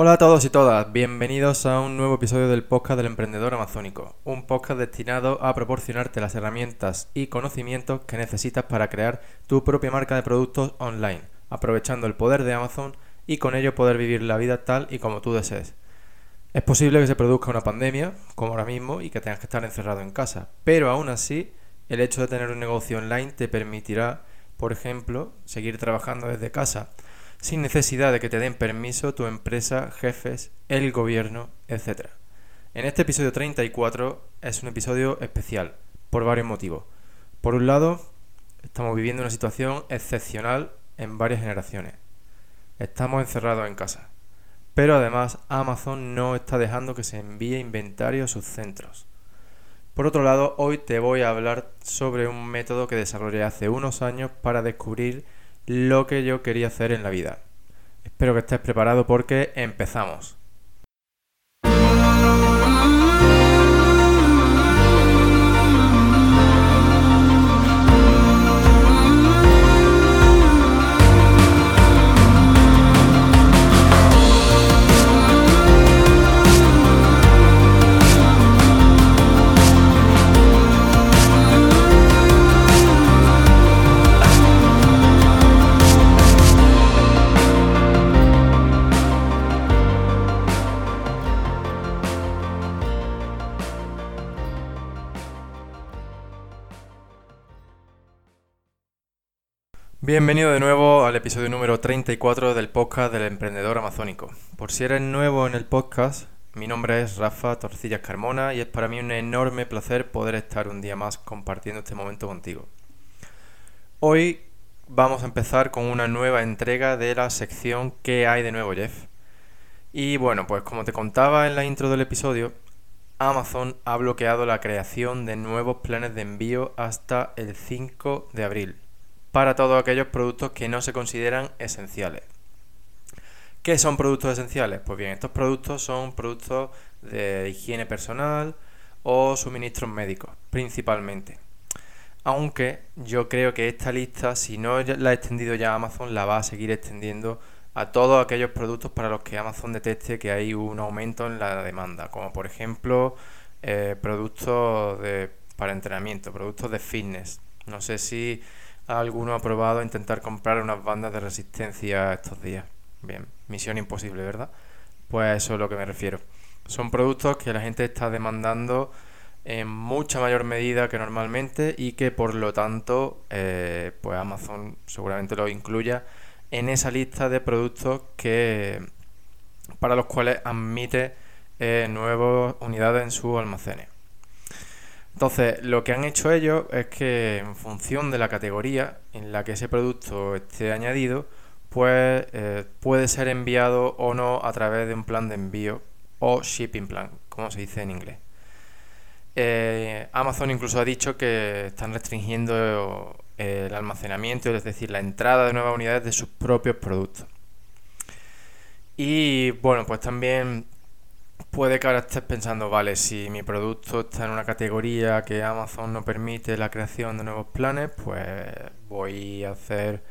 Hola a todos y todas, bienvenidos a un nuevo episodio del podcast del emprendedor amazónico, un podcast destinado a proporcionarte las herramientas y conocimientos que necesitas para crear tu propia marca de productos online, aprovechando el poder de Amazon y con ello poder vivir la vida tal y como tú desees. Es posible que se produzca una pandemia, como ahora mismo, y que tengas que estar encerrado en casa, pero aún así, el hecho de tener un negocio online te permitirá, por ejemplo, seguir trabajando desde casa sin necesidad de que te den permiso tu empresa, jefes, el gobierno, etc. En este episodio 34 es un episodio especial, por varios motivos. Por un lado, estamos viviendo una situación excepcional en varias generaciones. Estamos encerrados en casa. Pero además Amazon no está dejando que se envíe inventario a sus centros. Por otro lado, hoy te voy a hablar sobre un método que desarrollé hace unos años para descubrir lo que yo quería hacer en la vida. Espero que estés preparado porque empezamos. Bienvenido de nuevo al episodio número 34 del podcast del emprendedor amazónico. Por si eres nuevo en el podcast, mi nombre es Rafa Torcillas Carmona y es para mí un enorme placer poder estar un día más compartiendo este momento contigo. Hoy vamos a empezar con una nueva entrega de la sección ¿Qué hay de nuevo, Jeff? Y bueno, pues como te contaba en la intro del episodio, Amazon ha bloqueado la creación de nuevos planes de envío hasta el 5 de abril para todos aquellos productos que no se consideran esenciales. ¿Qué son productos esenciales? Pues bien, estos productos son productos de higiene personal o suministros médicos, principalmente. Aunque yo creo que esta lista, si no la ha extendido ya Amazon, la va a seguir extendiendo a todos aquellos productos para los que Amazon detecte que hay un aumento en la demanda, como por ejemplo eh, productos para entrenamiento, productos de fitness. No sé si alguno ha probado intentar comprar unas bandas de resistencia estos días. Bien, misión imposible, ¿verdad? Pues eso es a lo que me refiero. Son productos que la gente está demandando en mucha mayor medida que normalmente y que por lo tanto eh, pues Amazon seguramente lo incluya en esa lista de productos que para los cuales admite eh, nuevas unidades en sus almacenes. Entonces, lo que han hecho ellos es que en función de la categoría en la que ese producto esté añadido, pues eh, puede ser enviado o no a través de un plan de envío o shipping plan, como se dice en inglés. Eh, Amazon incluso ha dicho que están restringiendo el almacenamiento, es decir, la entrada de nuevas unidades de sus propios productos. Y bueno, pues también Puede que ahora estés pensando, vale, si mi producto está en una categoría que Amazon no permite la creación de nuevos planes, pues voy a hacer,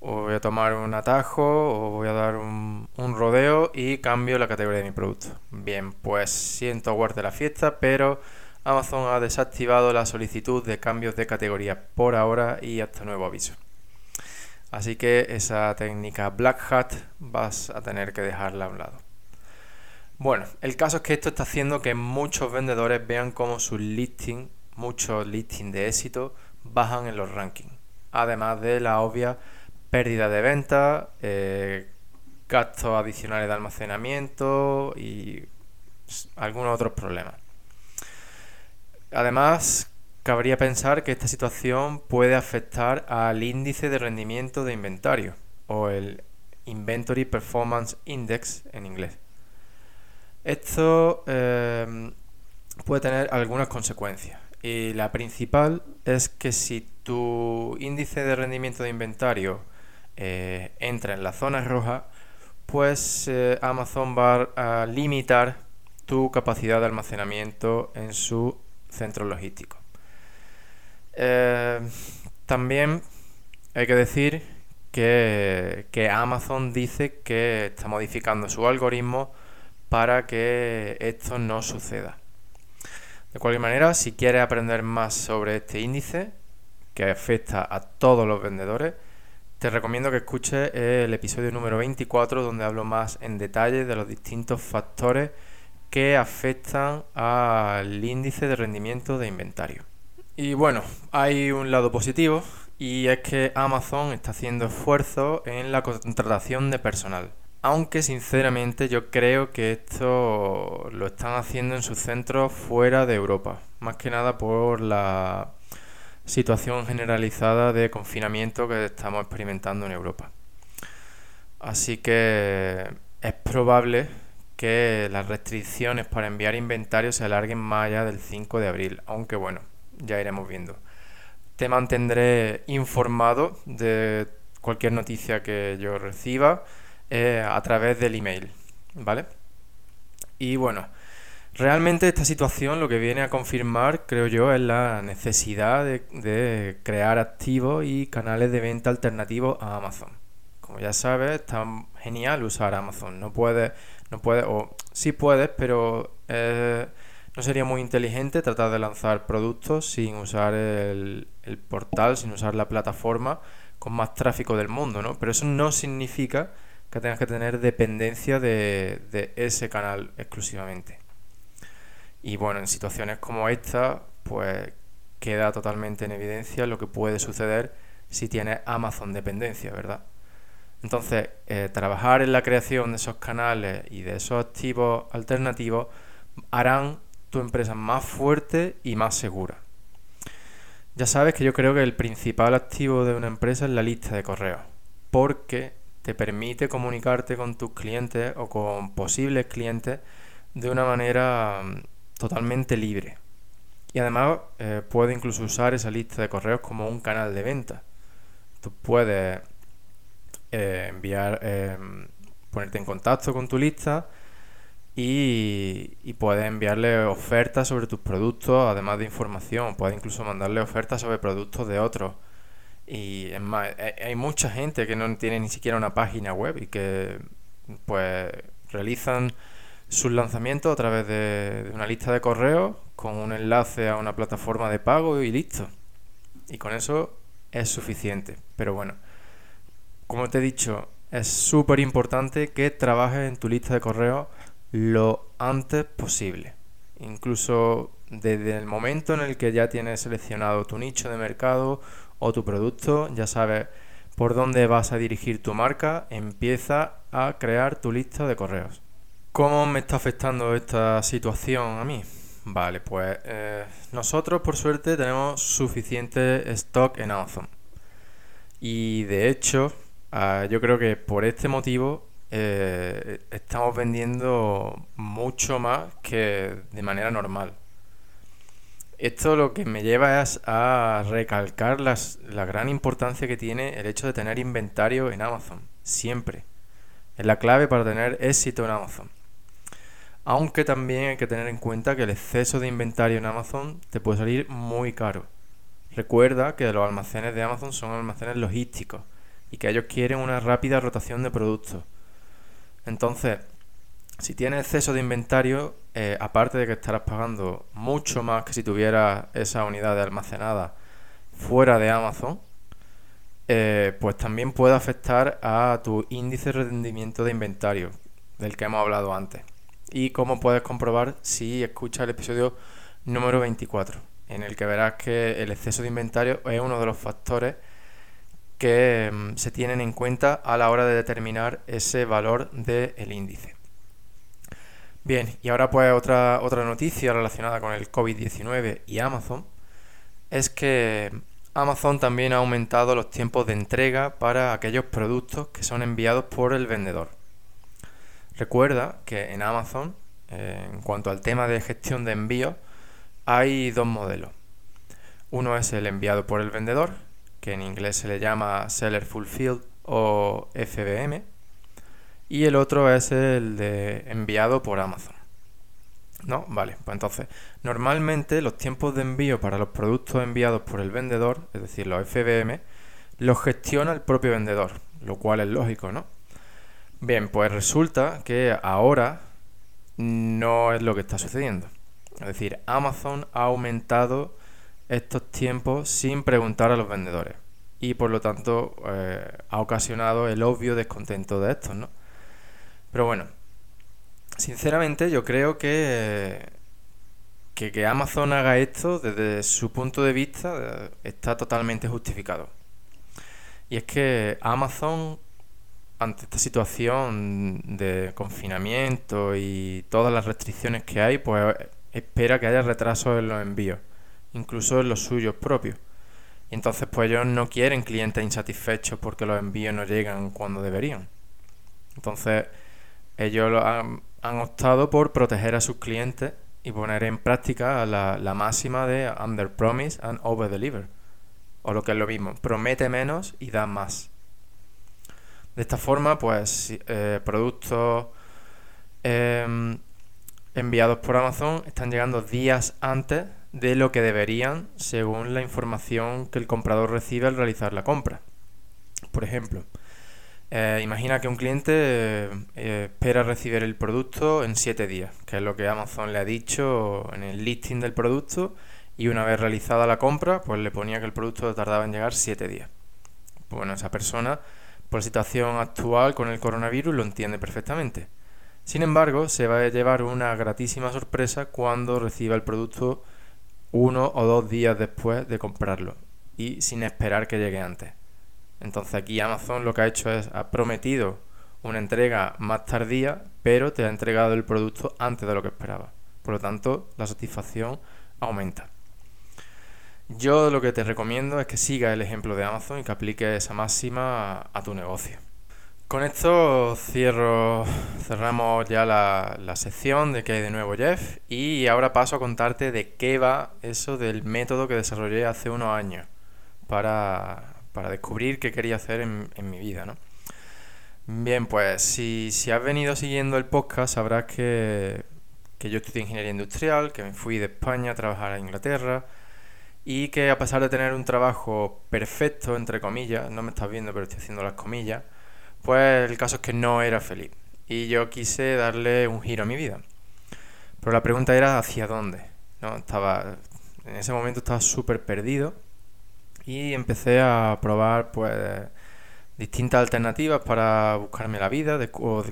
voy a tomar un atajo, o voy a dar un, rodeo y cambio la categoría de mi producto. Bien, pues siento guardar la fiesta, pero Amazon ha desactivado la solicitud de cambios de categoría por ahora y hasta nuevo aviso. Así que esa técnica Black Hat vas a tener que dejarla a un lado. Bueno, el caso es que esto está haciendo que muchos vendedores vean cómo sus listings, muchos listings de éxito, bajan en los rankings. Además de la obvia pérdida de ventas, eh, gastos adicionales de almacenamiento y algunos otros problemas. Además, cabría pensar que esta situación puede afectar al índice de rendimiento de inventario o el Inventory Performance Index en inglés. Esto em, puede tener algunas consecuencias. Y la principal es que si tu índice de rendimiento de inventario eh, entra en la zona roja, pues eh, Amazon va a limitar tu capacidad de almacenamiento en su centro logístico. Em, también hay que decir que, que Amazon dice que está modificando su algoritmo para que esto no suceda. De cualquier manera, si quieres aprender más sobre este índice, que afecta a todos los vendedores, te recomiendo que escuches el episodio número 24 donde hablo más en detalle de los distintos factores que afectan al índice de rendimiento de inventario. Y bueno, hay un lado positivo y es que Amazon está haciendo esfuerzos en la contratación de personal. Aunque sinceramente yo creo que esto lo están haciendo en sus centros fuera de Europa. Más que nada por la situación generalizada de confinamiento que estamos experimentando en Europa. Así que es probable que las restricciones para enviar inventario se alarguen más allá del 5 de abril, aunque bueno, ya iremos viendo. Te mantendré informado de cualquier noticia que yo reciba eh, a través del email, ¿vale? Y bueno, realmente esta situación lo que viene a confirmar, creo yo, es la necesidad de, crear activos y canales de venta alternativos a Amazon. Como ya sabes, está genial usar Amazon. No puedes, no puedes, o sí puedes, pero eh, no sería muy inteligente tratar de lanzar productos sin usar el, el portal, sin usar la plataforma con más tráfico del mundo, ¿no? Pero eso no significa que tengas que tener dependencia de, ese canal exclusivamente. Y bueno, en situaciones como esta, pues queda totalmente en evidencia lo que puede suceder si tienes Amazon dependencia, ¿verdad? Entonces, eh, trabajar en la creación de esos canales y de esos activos alternativos harán tu empresa más fuerte y más segura. Ya sabes que yo creo que el principal activo de una empresa es la lista de correos, porque te permite comunicarte con tus clientes o con posibles clientes de una manera mm, totalmente libre. Y además eh, puedes incluso usar esa lista de correos como un canal de venta. Tú puedes eh, enviar, em, ponerte en contacto con tu lista y, puedes enviarle ofertas sobre tus productos, además de información. Puedes incluso mandarle ofertas sobre productos de otros. Y es más, hay mucha gente que no tiene ni siquiera una página web y que pues realizan sus lanzamientos a través de, una lista de correos con un enlace a una plataforma de pago y listo. Y con eso es suficiente. Pero bueno, como te he dicho, es súper importante que trabajes en tu lista de correos lo antes posible. Incluso desde el momento en el que ya tienes seleccionado tu nicho de mercado o tu producto, ya sabes por dónde vas a dirigir tu marca, empieza a crear tu lista de correos. ¿Cómo me está afectando esta situación a mí? Vale, pues eh, nosotros por suerte tenemos suficiente stock en Amazon. Y de hecho, ah, yo creo que por este motivo eh, estamos vendiendo mucho más que de manera normal. Esto lo que me lleva es a recalcar la gran importancia que tiene el hecho de tener inventario en Amazon, siempre. Es la clave para tener éxito en Amazon. Aunque también hay que tener en cuenta que el exceso de inventario en Amazon te puede salir muy caro. Recuerda que los almacenes de Amazon son almacenes logísticos y que ellos quieren una rápida rotación de productos. Entonces, si tienes exceso de inventario, eh, aparte de que estarás pagando mucho más que si tuvieras esa unidad de almacenada fuera de Amazon, eh, pues también puede afectar a tu índice de rendimiento de inventario, del que hemos hablado antes. Y como puedes comprobar si escuchas el episodio número 24, en el que verás que el exceso de inventario es uno de los factores que mm, se tienen en cuenta a la hora de determinar ese valor del índice. Bien, y ahora pues otra, otra noticia relacionada con el COVID-19 y Amazon es que Amazon también ha aumentado los tiempos de entrega para aquellos productos que son enviados por el vendedor. Recuerda que en Amazon, en cuanto al tema de gestión de envíos, hay dos modelos. Uno es el enviado por el vendedor, que en inglés se le llama Seller Fulfilled o FBM, y el otro es el de enviado por Amazon. ¿No? Vale, pues entonces, normalmente los tiempos de envío para los productos enviados por el vendedor, es decir, los FBM, lo gestiona el propio vendedor, lo cual es lógico, ¿no? Bien, pues resulta que ahora no es lo que está sucediendo. Es decir, Amazon ha aumentado estos tiempos sin preguntar a los vendedores y por lo tanto eh, ha ocasionado el obvio descontento de estos, ¿no? Pero bueno, sinceramente yo creo que, que, Amazon haga esto desde su punto de vista eh, está totalmente justificado. Y es que Amazon ante esta situación de confinamiento y todas las restricciones que hay, pues espera que haya retrasos en los envíos, incluso en los suyos propios. Y entonces pues ellos no quieren clientes insatisfechos porque los envíos no llegan cuando deberían. Entonces ellos han, optado por proteger a sus clientes y poner en práctica la, la máxima de under promise and over deliver. O lo que es lo mismo, promete menos y da más. De esta forma, pues eh, productos em, enviados por Amazon están llegando días antes de lo que deberían según la información que el comprador recibe al realizar la compra. Por ejemplo, eh, imagina que un cliente eh, espera recibir el producto en 7 días, que es lo que Amazon le ha dicho en el listing del producto y una vez realizada la compra, pues le ponía que el producto tardaba en llegar 7 días. Bueno, esa persona por situación actual con el coronavirus lo entiende perfectamente. Sin embargo, se va a llevar una gratísima sorpresa cuando reciba el producto uno o dos días después de comprarlo y sin esperar que llegue antes. Entonces aquí Amazon lo que ha hecho es, ha prometido una entrega más tardía, pero te ha entregado el producto antes de lo que esperaba. Por lo tanto, la satisfacción aumenta. Yo lo que te recomiendo es que sigas el ejemplo de Amazon y que apliques esa máxima a, tu negocio. Con esto cierro, cerramos ya la, sección de que hay de nuevo Jeff y ahora paso a contarte de qué va eso del método que desarrollé hace unos años para, descubrir qué quería hacer en, mi vida. ¿no? Bien, pues si, si, has venido siguiendo el podcast sabrás que, que yo estudié ingeniería industrial, que me fui de España a trabajar a Inglaterra, y que a pesar de tener un trabajo perfecto, entre comillas, no me estás viendo pero estoy haciendo las comillas, pues el caso es que no era feliz y yo quise darle un giro a mi vida. Pero la pregunta era hacia dónde, ¿no? Estaba, en ese momento estaba súper perdido y empecé a probar pues distintas alternativas para buscarme la vida, o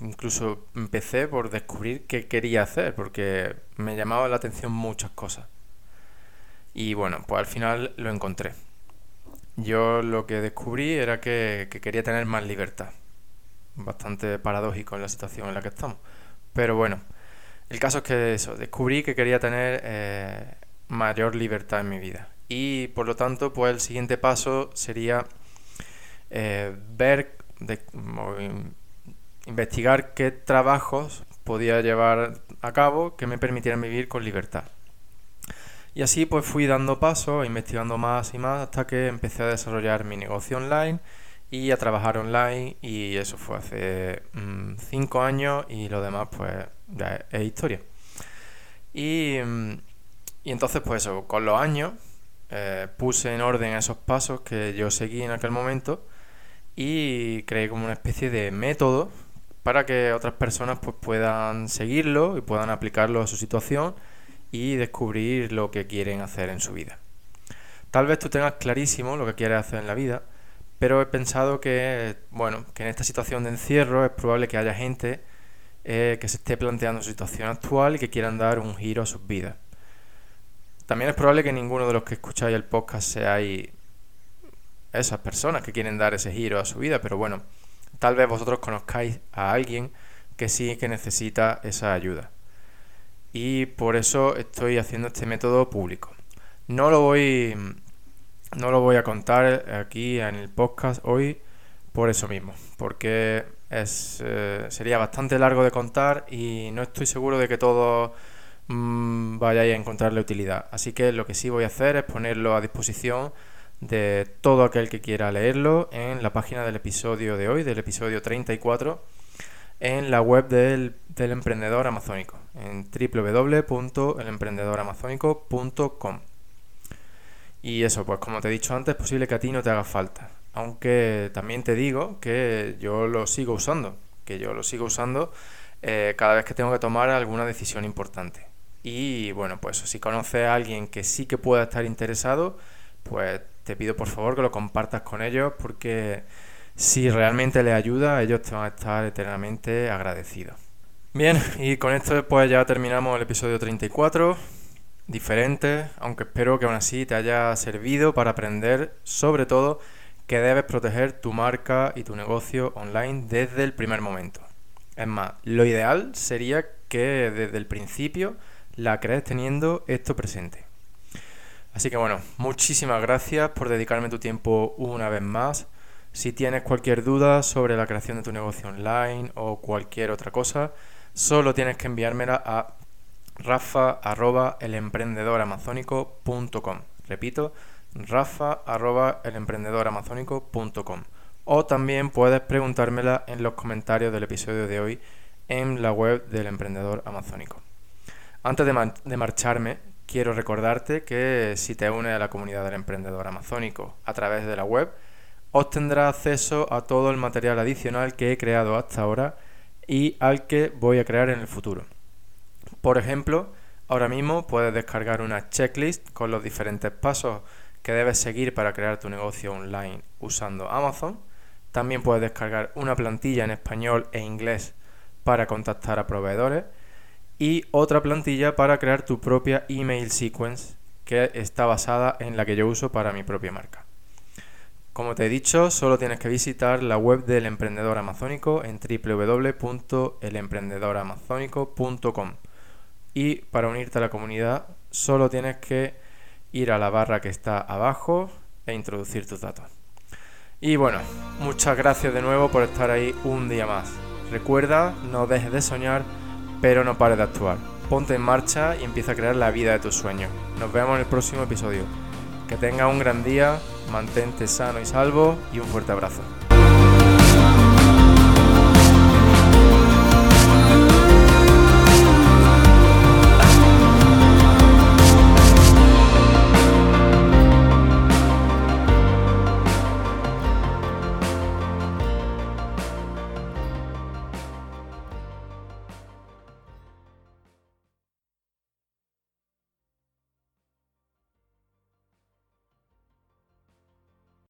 incluso empecé por descubrir qué quería hacer, porque me llamaba la atención muchas cosas. Y bueno, pues al final lo encontré. Yo lo que descubrí era que, quería tener más libertad. Bastante paradójico en la situación en la que estamos. Pero bueno, el caso es que eso, descubrí que quería tener eh, mayor libertad en mi vida. Y por lo tanto, pues el siguiente paso sería eh, ver, investigar qué trabajos podía llevar a cabo que me permitieran vivir con libertad. Y así pues fui dando pasos, investigando más y más hasta que empecé a desarrollar mi negocio online y a trabajar online y eso fue hace 5 mm, años y lo demás pues ya es, historia. Y, mm, y, entonces pues eso, con los años eh, puse en orden esos pasos que yo seguí en aquel momento y creé como una especie de método para que otras personas pues puedan seguirlo y puedan aplicarlo a su situación y descubrir lo que quieren hacer en su vida. Tal vez tú tengas clarísimo lo que quieres hacer en la vida, pero he pensado que, bueno, que en esta situación de encierro es probable que haya gente eh, que se esté planteando su situación actual y que quieran dar un giro a sus vidas. También es probable que ninguno de los que escucháis el podcast seáis esas personas que quieren dar ese giro a su vida, pero bueno, tal vez vosotros conozcáis a alguien que sí que necesita esa ayuda y por eso estoy haciendo este método público. No lo voy, no lo voy a contar aquí en el podcast hoy por eso mismo, porque es, eh, sería bastante largo de contar y no estoy seguro de que todos mm, vayáis a encontrarle utilidad. Así que lo que sí voy a hacer es ponerlo a disposición de todo aquel que quiera leerlo en la página del episodio de hoy, del episodio 34 en la web del, emprendedor amazónico, en www.elemprendedor.amazónico.com. Y eso, pues como te he dicho antes, es posible que a ti no te haga falta. Aunque también te digo que yo lo sigo usando, que yo lo sigo usando eh, cada vez que tengo que tomar alguna decisión importante. Y bueno, pues si conoces a alguien que sí que pueda estar interesado, pues te pido por favor que lo compartas con ellos porque si realmente les ayuda, ellos te van a estar eternamente agradecidos. Bien, y con esto pues ya terminamos el episodio 34 diferente, aunque espero que aún así te haya servido para aprender sobre todo que debes proteger tu marca y tu negocio online desde el primer momento. Es más, lo ideal sería que desde el principio la crees teniendo esto presente. Así que bueno, muchísimas gracias por dedicarme tu tiempo una vez más. Si tienes cualquier duda sobre la creación de tu negocio online o cualquier otra cosa, solo tienes que enviármela a rafa.elemprendedoramazónico.com. Repito, rafa.elemprendedoramazónico.com. O también puedes preguntármela en los comentarios del episodio de hoy en la web del emprendedor amazónico. Antes de, marcharme, quiero recordarte que si te unes a la comunidad del emprendedor amazónico a través de la web, obtendrás acceso a todo el material adicional que he creado hasta ahora y al que voy a crear en el futuro. Por ejemplo, ahora mismo puedes descargar una checklist con los diferentes pasos que debes seguir para crear tu negocio online usando Amazon. También puedes descargar una plantilla en español e inglés para contactar a proveedores y otra plantilla para crear tu propia email sequence que está basada en la que yo uso para mi propia marca. Como te he dicho, solo tienes que visitar la web del emprendedor amazónico en www.elemprendedoramazónico.com y para unirte a la comunidad solo tienes que ir a la barra que está abajo e introducir tus datos. Y bueno, muchas gracias de nuevo por estar ahí un día más. Recuerda, no dejes de soñar, pero no pares de actuar. Ponte en marcha y empieza a crear la vida de tus sueños. Nos vemos en el próximo episodio. Que tengas un gran día, mantente sano y salvo y un fuerte abrazo.